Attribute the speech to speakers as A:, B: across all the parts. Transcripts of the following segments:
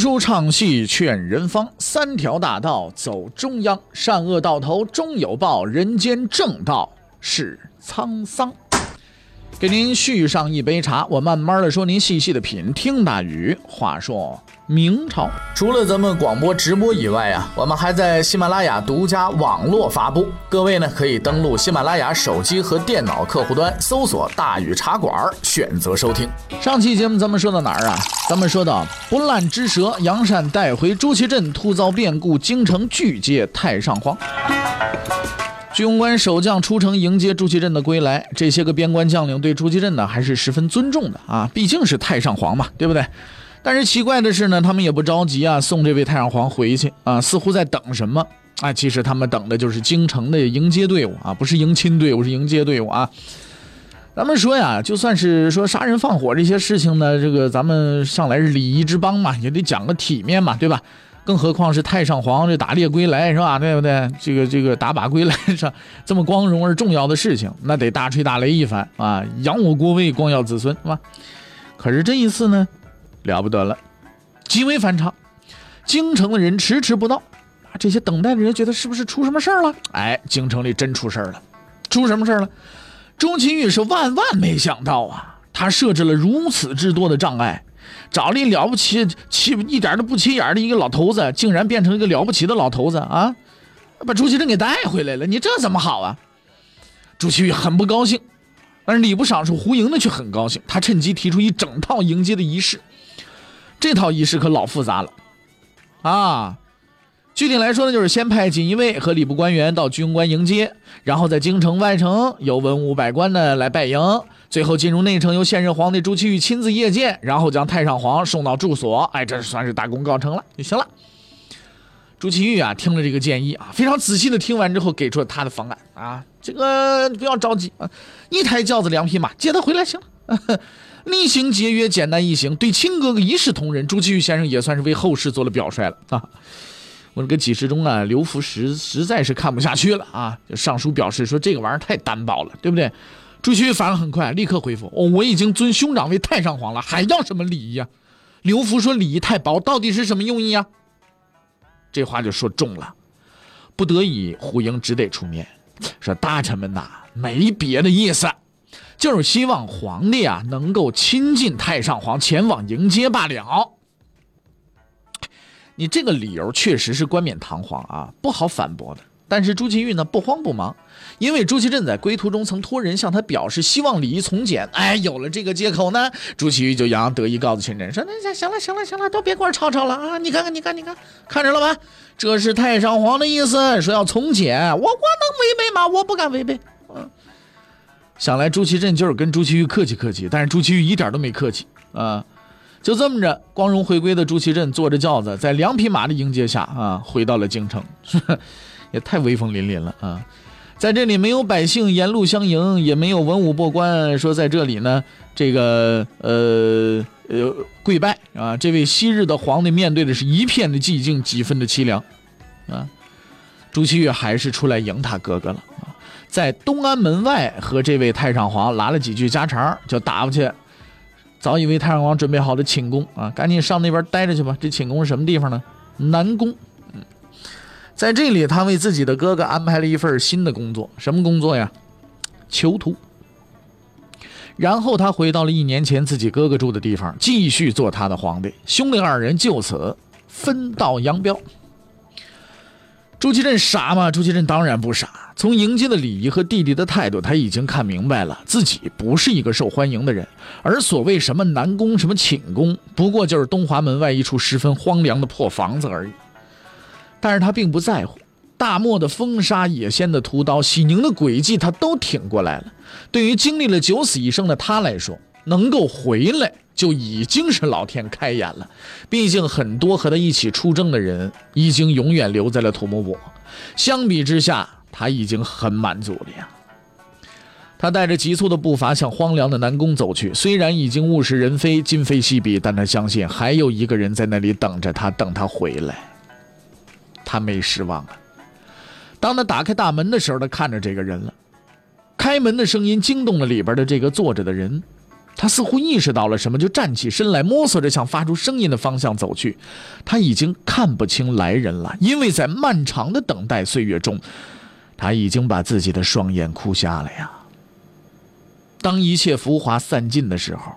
A: 书唱戏劝人方，三条大道走中央，善恶到头终有报，人间正道是沧桑。给您续上一杯茶，我慢慢的说，您细细的品。听大禹话说明朝，除了咱们广播直播以外啊，我们还在喜马拉雅独家网络发布。各位呢，可以登录喜马拉雅手机和电脑客户端，搜索“大禹茶馆”，选择收听。上期节目咱们说到哪儿啊？咱们说到不烂之舌，杨善带回朱祁镇，突遭变故，京城拒接太上皇。居庸关守将出城迎接朱祁镇的归来，这些个边关将领对朱祁镇呢还是十分尊重的啊，毕竟是太上皇嘛，对不对？但是奇怪的是呢，他们也不着急啊，送这位太上皇回去啊，似乎在等什么啊？其实他们等的就是京城的迎接队伍啊，不是迎亲队伍，是迎接队伍啊。咱们说呀，就算是说杀人放火这些事情呢，这个咱们上来是礼仪之邦嘛，也得讲个体面嘛，对吧？更何况是太上皇这打猎归来是吧？对不对？这个这个打靶归来是这么光荣而重要的事情，那得大吹大擂一番啊，扬我国威，光耀子孙是吧？可是这一次呢，了不得了，极为反常。京城的人迟迟不到，啊，这些等待的人觉得是不是出什么事儿了？哎，京城里真出事儿了，出什么事儿了？钟钦玉是万万没想到啊，他设置了如此之多的障碍。找了一了不起、起一点都不起眼的一个老头子，竟然变成一个了不起的老头子啊！把朱祁镇给带回来了，你这怎么好啊？朱祁钰很不高兴，但是礼部尚书胡盈呢却很高兴，他趁机提出一整套迎接的仪式。这套仪式可老复杂了啊！具体来说呢，就是先派锦衣卫和礼部官员到居庸关迎接，然后在京城外城由文武百官呢来拜迎。最后进入内城，由现任皇帝朱祁钰亲自谒见，然后将太上皇送到住所。哎，这算是大功告成了就行了。朱祁钰啊，听了这个建议啊，非常仔细的听完之后，给出了他的方案啊。这个不要着急啊，一台轿子两匹马接他回来行了。厉行节约，简单易行，对亲哥哥一视同仁。朱祁钰先生也算是为后世做了表率了啊。我这个几十中啊，刘福实实在是看不下去了啊，就上书表示说这个玩意儿太单薄了，对不对？朱祁钰反应很快，立刻回复：“哦，我已经尊兄长为太上皇了，还要什么礼仪啊？”刘福说：“礼仪太薄，到底是什么用意啊？”这话就说重了。不得已，胡英只得出面说：“大臣们呐，没别的意思，就是希望皇帝啊能够亲近太上皇，前往迎接罢了。”你这个理由确实是冠冕堂皇啊，不好反驳的。但是朱祁钰呢不慌不忙，因为朱祁镇在归途中曾托人向他表示希望礼仪从简。哎，有了这个借口呢，朱祁钰就洋洋得意告诉群臣说：“那行行了行了行了，都别跟我吵吵了啊！你看看你看你看，看着了吧？这是太上皇的意思，说要从简。我我能违背吗？我不敢违背。嗯，想来朱祁镇就是跟朱祁钰客气客气，但是朱祁钰一点都没客气啊！就这么着，光荣回归的朱祁镇坐着轿子，在两匹马的迎接下啊，回到了京城。也太威风凛凛了啊！在这里没有百姓沿路相迎，也没有文武过官说在这里呢，这个呃呃跪拜啊！这位昔日的皇帝面对的是一片的寂静，几分的凄凉啊！朱祁钰还是出来迎他哥哥了啊！在东安门外和这位太上皇拉了几句家常，就打过去。早已为太上皇准备好的寝宫啊，赶紧上那边待着去吧！这寝宫是什么地方呢？南宫。嗯在这里，他为自己的哥哥安排了一份新的工作，什么工作呀？囚徒。然后他回到了一年前自己哥哥住的地方，继续做他的皇帝。兄弟二人就此分道扬镳。朱祁镇傻吗？朱祁镇当然不傻。从迎接的礼仪和弟弟的态度，他已经看明白了，自己不是一个受欢迎的人。而所谓什么南宫、什么寝宫，不过就是东华门外一处十分荒凉的破房子而已。但是他并不在乎，大漠的风沙、野仙的屠刀、喜宁的诡计，他都挺过来了。对于经历了九死一生的他来说，能够回来就已经是老天开眼了。毕竟很多和他一起出征的人已经永远留在了土木堡，相比之下，他已经很满足了呀。他带着急促的步伐向荒凉的南宫走去，虽然已经物是人非、今非昔比，但他相信还有一个人在那里等着他，等他回来。他没失望啊！当他打开大门的时候，他看着这个人了。开门的声音惊动了里边的这个坐着的人，他似乎意识到了什么，就站起身来，摸索着向发出声音的方向走去。他已经看不清来人了，因为在漫长的等待岁月中，他已经把自己的双眼哭瞎了呀。当一切浮华散尽的时候，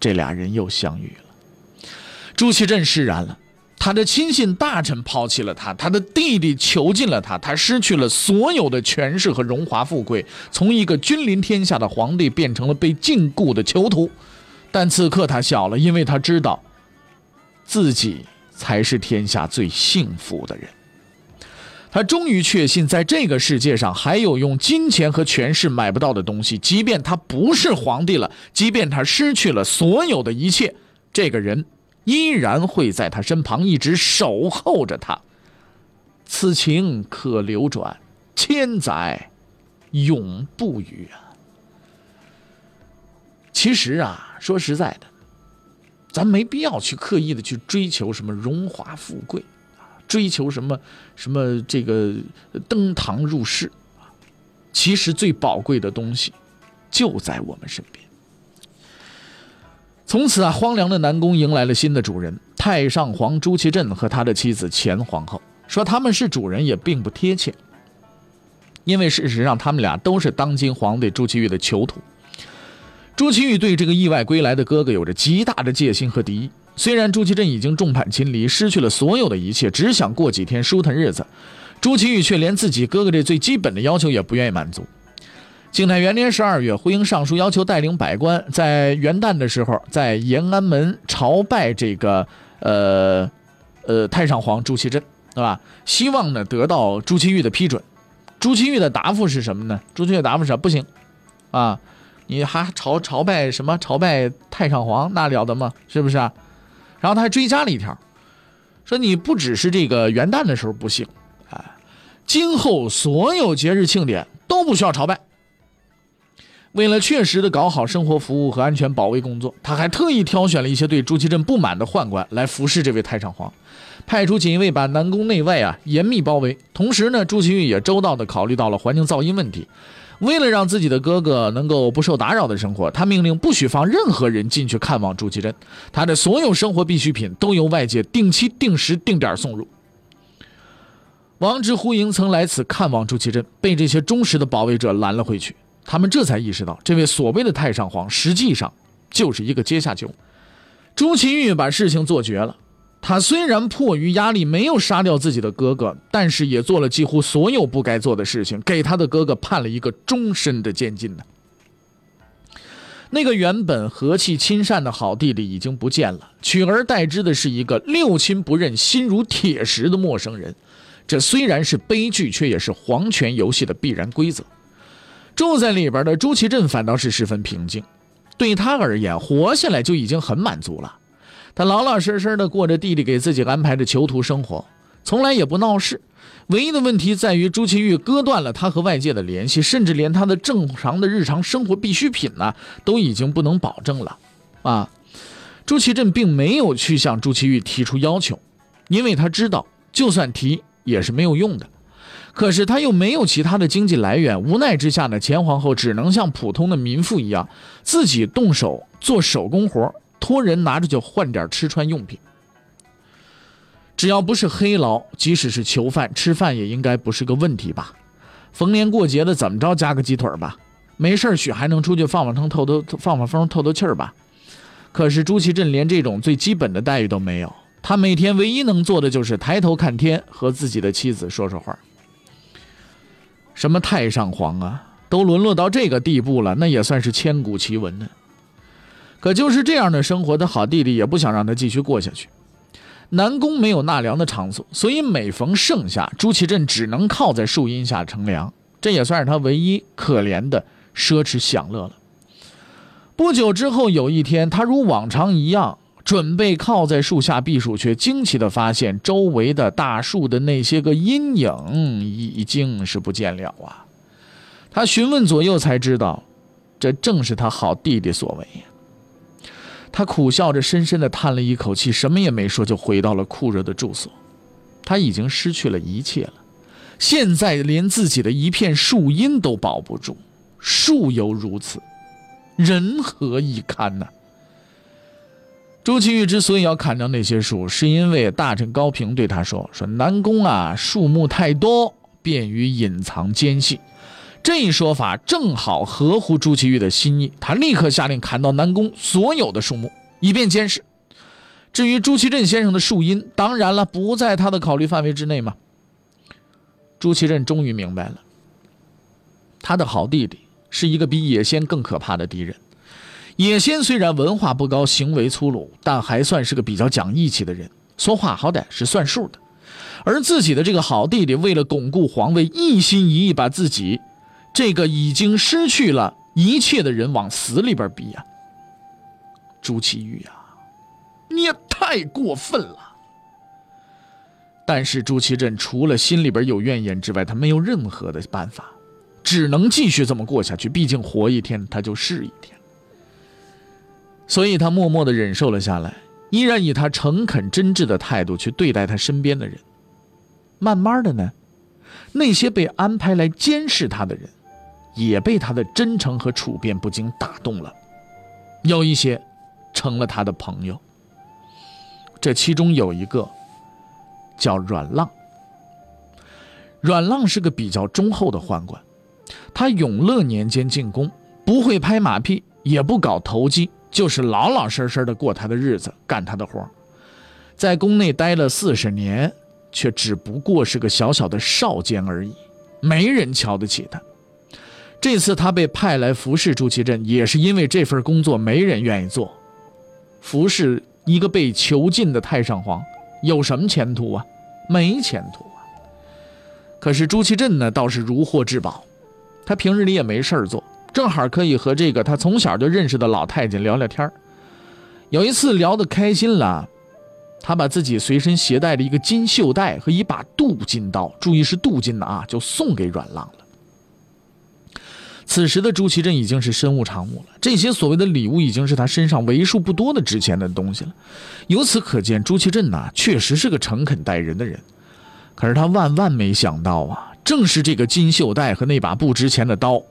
A: 这俩人又相遇了。朱祁镇释然了。他的亲信大臣抛弃了他，他的弟弟囚禁了他，他失去了所有的权势和荣华富贵，从一个君临天下的皇帝变成了被禁锢的囚徒。但此刻他笑了，因为他知道，自己才是天下最幸福的人。他终于确信，在这个世界上还有用金钱和权势买不到的东西，即便他不是皇帝了，即便他失去了所有的一切，这个人。依然会在他身旁一直守候着他。此情可流转，千载永不渝啊！其实啊，说实在的，咱没必要去刻意的去追求什么荣华富贵啊，追求什么什么这个登堂入室。其实最宝贵的东西就在我们身边。从此啊，荒凉的南宫迎来了新的主人——太上皇朱祁镇和他的妻子前皇后。说他们是主人也并不贴切，因为事实上他们俩都是当今皇帝朱祁钰的囚徒。朱祁钰对这个意外归来的哥哥有着极大的戒心和敌意。虽然朱祁镇已经众叛亲离，失去了所有的一切，只想过几天舒坦日子，朱祁钰却连自己哥哥这最基本的要求也不愿意满足。景泰元年十二月，胡英上书要求带领百官在元旦的时候在延安门朝拜这个呃呃太上皇朱祁镇，对吧？希望呢得到朱祁钰的批准。朱祁钰的答复是什么呢？朱祁钰答复是不行啊，你还朝朝拜什么？朝拜太上皇那了得吗？是不是啊？然后他还追加了一条，说你不只是这个元旦的时候不行，哎，今后所有节日庆典都不需要朝拜。为了确实的搞好生活服务和安全保卫工作，他还特意挑选了一些对朱祁镇不满的宦官来服侍这位太上皇，派出锦衣卫把南宫内外啊严密包围。同时呢，朱祁钰也周到的考虑到了环境噪音问题。为了让自己的哥哥能够不受打扰的生活，他命令不许放任何人进去看望朱祁镇，他的所有生活必需品都由外界定期、定时、定点送入。王直呼营曾来此看望朱祁镇，被这些忠实的保卫者拦了回去。他们这才意识到，这位所谓的太上皇实际上就是一个阶下囚。朱祁钰把事情做绝了。他虽然迫于压力没有杀掉自己的哥哥，但是也做了几乎所有不该做的事情，给他的哥哥判了一个终身的监禁呢。那个原本和气亲善的好弟弟已经不见了，取而代之的是一个六亲不认、心如铁石的陌生人。这虽然是悲剧，却也是皇权游戏的必然规则。住在里边的朱祁镇反倒是十分平静，对他而言，活下来就已经很满足了。他老老实实的过着弟弟给自己安排的囚徒生活，从来也不闹事。唯一的问题在于朱祁钰割断了他和外界的联系，甚至连他的正常的日常生活必需品呢，都已经不能保证了。啊，朱祁镇并没有去向朱祁钰提出要求，因为他知道，就算提也是没有用的。可是他又没有其他的经济来源，无奈之下呢，前皇后只能像普通的民妇一样，自己动手做手工活，托人拿着就换点吃穿用品。只要不是黑劳，即使是囚犯，吃饭也应该不是个问题吧？逢年过节的怎么着加个鸡腿吧？没事许还能出去放放风、透透放放风、透透气儿吧？可是朱祁镇连这种最基本的待遇都没有，他每天唯一能做的就是抬头看天，和自己的妻子说说话。什么太上皇啊，都沦落到这个地步了，那也算是千古奇闻呢。可就是这样的生活，他好弟弟也不想让他继续过下去。南宫没有纳凉的场所，所以每逢盛夏，朱祁镇只能靠在树荫下乘凉，这也算是他唯一可怜的奢侈享乐了。不久之后，有一天，他如往常一样。准备靠在树下避暑，却惊奇地发现周围的大树的那些个阴影已经是不见了啊！他询问左右，才知道，这正是他好弟弟所为呀。他苦笑着，深深地叹了一口气，什么也没说，就回到了酷热的住所。他已经失去了一切了，现在连自己的一片树荫都保不住。树犹如此，人何以堪呢？朱祁钰之所以要砍掉那些树，是因为大臣高平对他说：“说南宫啊，树木太多，便于隐藏奸细。”这一说法正好合乎朱祁钰的心意，他立刻下令砍倒南宫所有的树木，以便监视。至于朱祁镇先生的树荫，当然了，不在他的考虑范围之内嘛。朱祁镇终于明白了，他的好弟弟是一个比野仙更可怕的敌人。野仙虽然文化不高，行为粗鲁，但还算是个比较讲义气的人，说话好歹是算数的。而自己的这个好弟弟，为了巩固皇位，一心一意把自己这个已经失去了一切的人往死里边逼呀。朱祁钰呀！你也太过分了。但是朱祁镇除了心里边有怨言之外，他没有任何的办法，只能继续这么过下去。毕竟活一天他就是一天。所以他默默的忍受了下来，依然以他诚恳真挚的态度去对待他身边的人。慢慢的呢，那些被安排来监视他的人，也被他的真诚和处变不惊打动了，有一些成了他的朋友。这其中有一个叫阮浪，阮浪是个比较忠厚的宦官，他永乐年间进宫，不会拍马屁，也不搞投机，就是老老实实的过他的日子，干他的活在宫内待了四十年，却只不过是个小小的少监而已，没人瞧得起他。这次他被派来服侍朱祁镇，也是因为这份工作没人愿意做，服侍。一个被囚禁的太上皇，有什么前途啊？没前途啊！可是朱祁镇呢，倒是如获至宝。他平日里也没事儿做，正好可以和这个他从小就认识的老太监聊聊天有一次聊得开心了，他把自己随身携带的一个金绣带和一把镀金刀，注意是镀金的啊，就送给阮浪了。此时的朱祁镇已经是身无长物了，这些所谓的礼物已经是他身上为数不多的值钱的东西了。由此可见，朱祁镇呐，确实是个诚恳待人的人。可是他万万没想到啊，正是这个金绣带和那把不值钱的刀，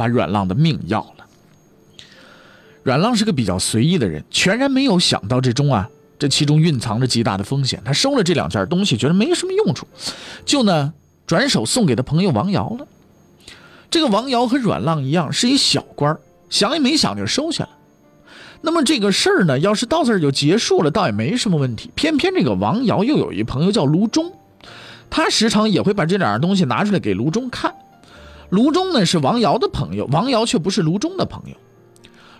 A: 把阮浪的命要了。阮浪是个比较随意的人，全然没有想到这中啊，这其中蕴藏着极大的风险。他收了这两件东西，觉得没什么用处，就呢，转手送给他朋友王瑶了。这个王瑶和阮浪一样，是一小官想也没想就收下了。那么这个事儿呢，要是到这儿就结束了，倒也没什么问题。偏偏这个王瑶又有一朋友叫卢中，他时常也会把这两样东西拿出来给卢中看。卢中呢是王瑶的朋友，王瑶却不是卢中的朋友。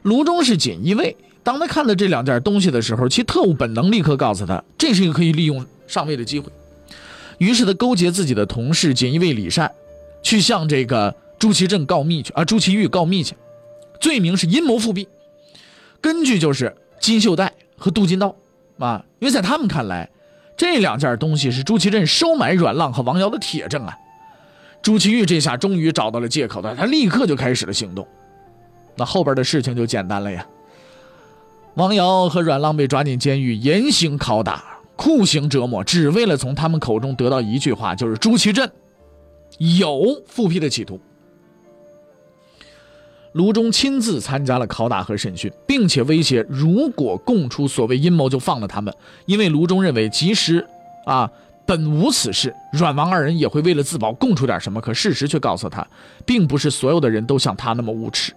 A: 卢中是锦衣卫，当他看到这两件东西的时候，其特务本能立刻告诉他，这是一个可以利用上位的机会。于是他勾结自己的同事锦衣卫李善，去向这个。朱祁镇告密去啊！朱祁钰告密去，罪名是阴谋复辟。根据就是金绣带和镀金刀啊，因为在他们看来，这两件东西是朱祁镇收买阮浪和王瑶的铁证啊。朱祁钰这下终于找到了借口了，他立刻就开始了行动。那后边的事情就简单了呀。王瑶和阮浪被抓进监狱，严刑拷打、酷刑折磨，只为了从他们口中得到一句话，就是朱祁镇有复辟的企图。卢中亲自参加了拷打和审讯，并且威胁，如果供出所谓阴谋，就放了他们。因为卢中认为，即使啊本无此事，阮王二人也会为了自保供出点什么。可事实却告诉他，并不是所有的人都像他那么无耻。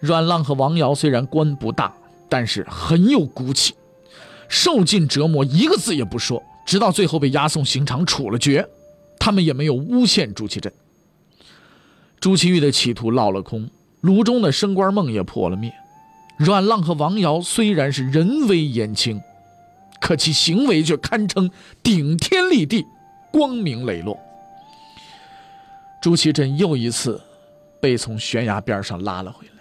A: 阮浪和王瑶虽然官不大，但是很有骨气，受尽折磨，一个字也不说，直到最后被押送刑场处了决，他们也没有诬陷朱祁镇。朱祁钰的企图落了空，卢中的升官梦也破了灭。阮浪和王瑶虽然是人微言轻，可其行为却堪称顶天立地、光明磊落。朱祁镇又一次被从悬崖边上拉了回来。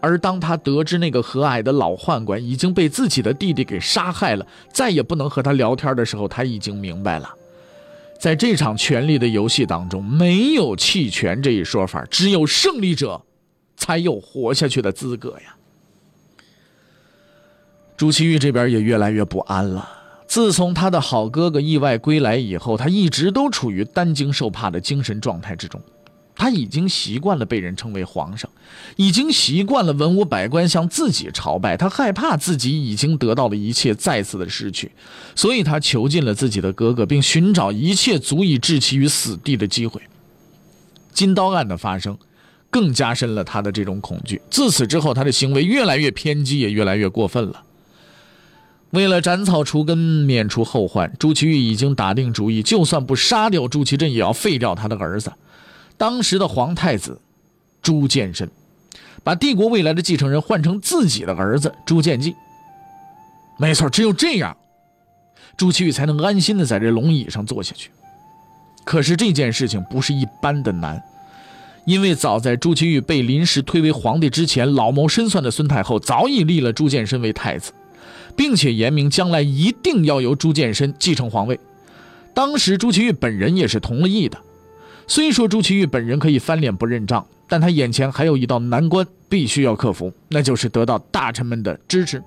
A: 而当他得知那个和蔼的老宦官已经被自己的弟弟给杀害了，再也不能和他聊天的时候，他已经明白了。在这场权力的游戏当中，没有弃权这一说法，只有胜利者才有活下去的资格呀。朱祁钰这边也越来越不安了。自从他的好哥哥意外归来以后，他一直都处于担惊受怕的精神状态之中。他已经习惯了被人称为皇上，已经习惯了文武百官向自己朝拜。他害怕自己已经得到了一切再次的失去，所以他囚禁了自己的哥哥，并寻找一切足以置其于死地的机会。金刀案的发生，更加深了他的这种恐惧。自此之后，他的行为越来越偏激，也越来越过分了。为了斩草除根，免除后患，朱祁钰已经打定主意，就算不杀掉朱祁镇，也要废掉他的儿子。当时的皇太子朱见深，把帝国未来的继承人换成自己的儿子朱见济。没错，只有这样，朱祁钰才能安心的在这龙椅上坐下去。可是这件事情不是一般的难，因为早在朱祁钰被临时推为皇帝之前，老谋深算的孙太后早已立了朱见深为太子，并且言明将来一定要由朱见深继承皇位。当时朱祁钰本人也是同了意的。虽说朱祁钰本人可以翻脸不认账，但他眼前还有一道难关必须要克服，那就是得到大臣们的支持。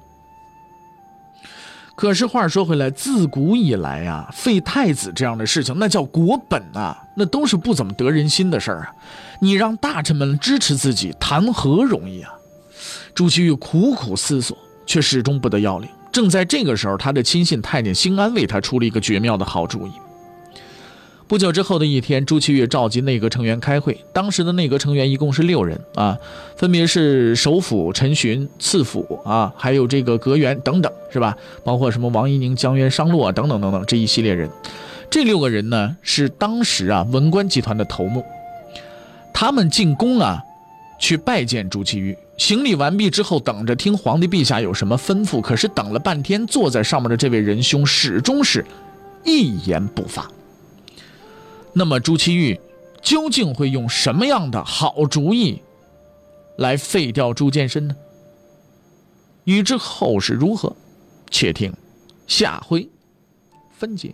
A: 可是话说回来，自古以来啊，废太子这样的事情，那叫国本啊，那都是不怎么得人心的事儿啊。你让大臣们支持自己，谈何容易啊？朱祁钰苦苦思索，却始终不得要领。正在这个时候，他的亲信太监兴安为他出了一个绝妙的好主意。不久之后的一天，朱祁钰召集内阁成员开会。当时的内阁成员一共是六人啊，分别是首辅陈询、次辅啊，还有这个阁员等等，是吧？包括什么王一宁、江渊、商洛等等等等这一系列人。这六个人呢，是当时啊文官集团的头目。他们进宫啊，去拜见朱祁钰，行礼完毕之后，等着听皇帝陛下有什么吩咐。可是等了半天，坐在上面的这位仁兄始终是一言不发。那么朱祁钰究竟会用什么样的好主意来废掉朱见深呢？欲知后事如何，且听下回分解。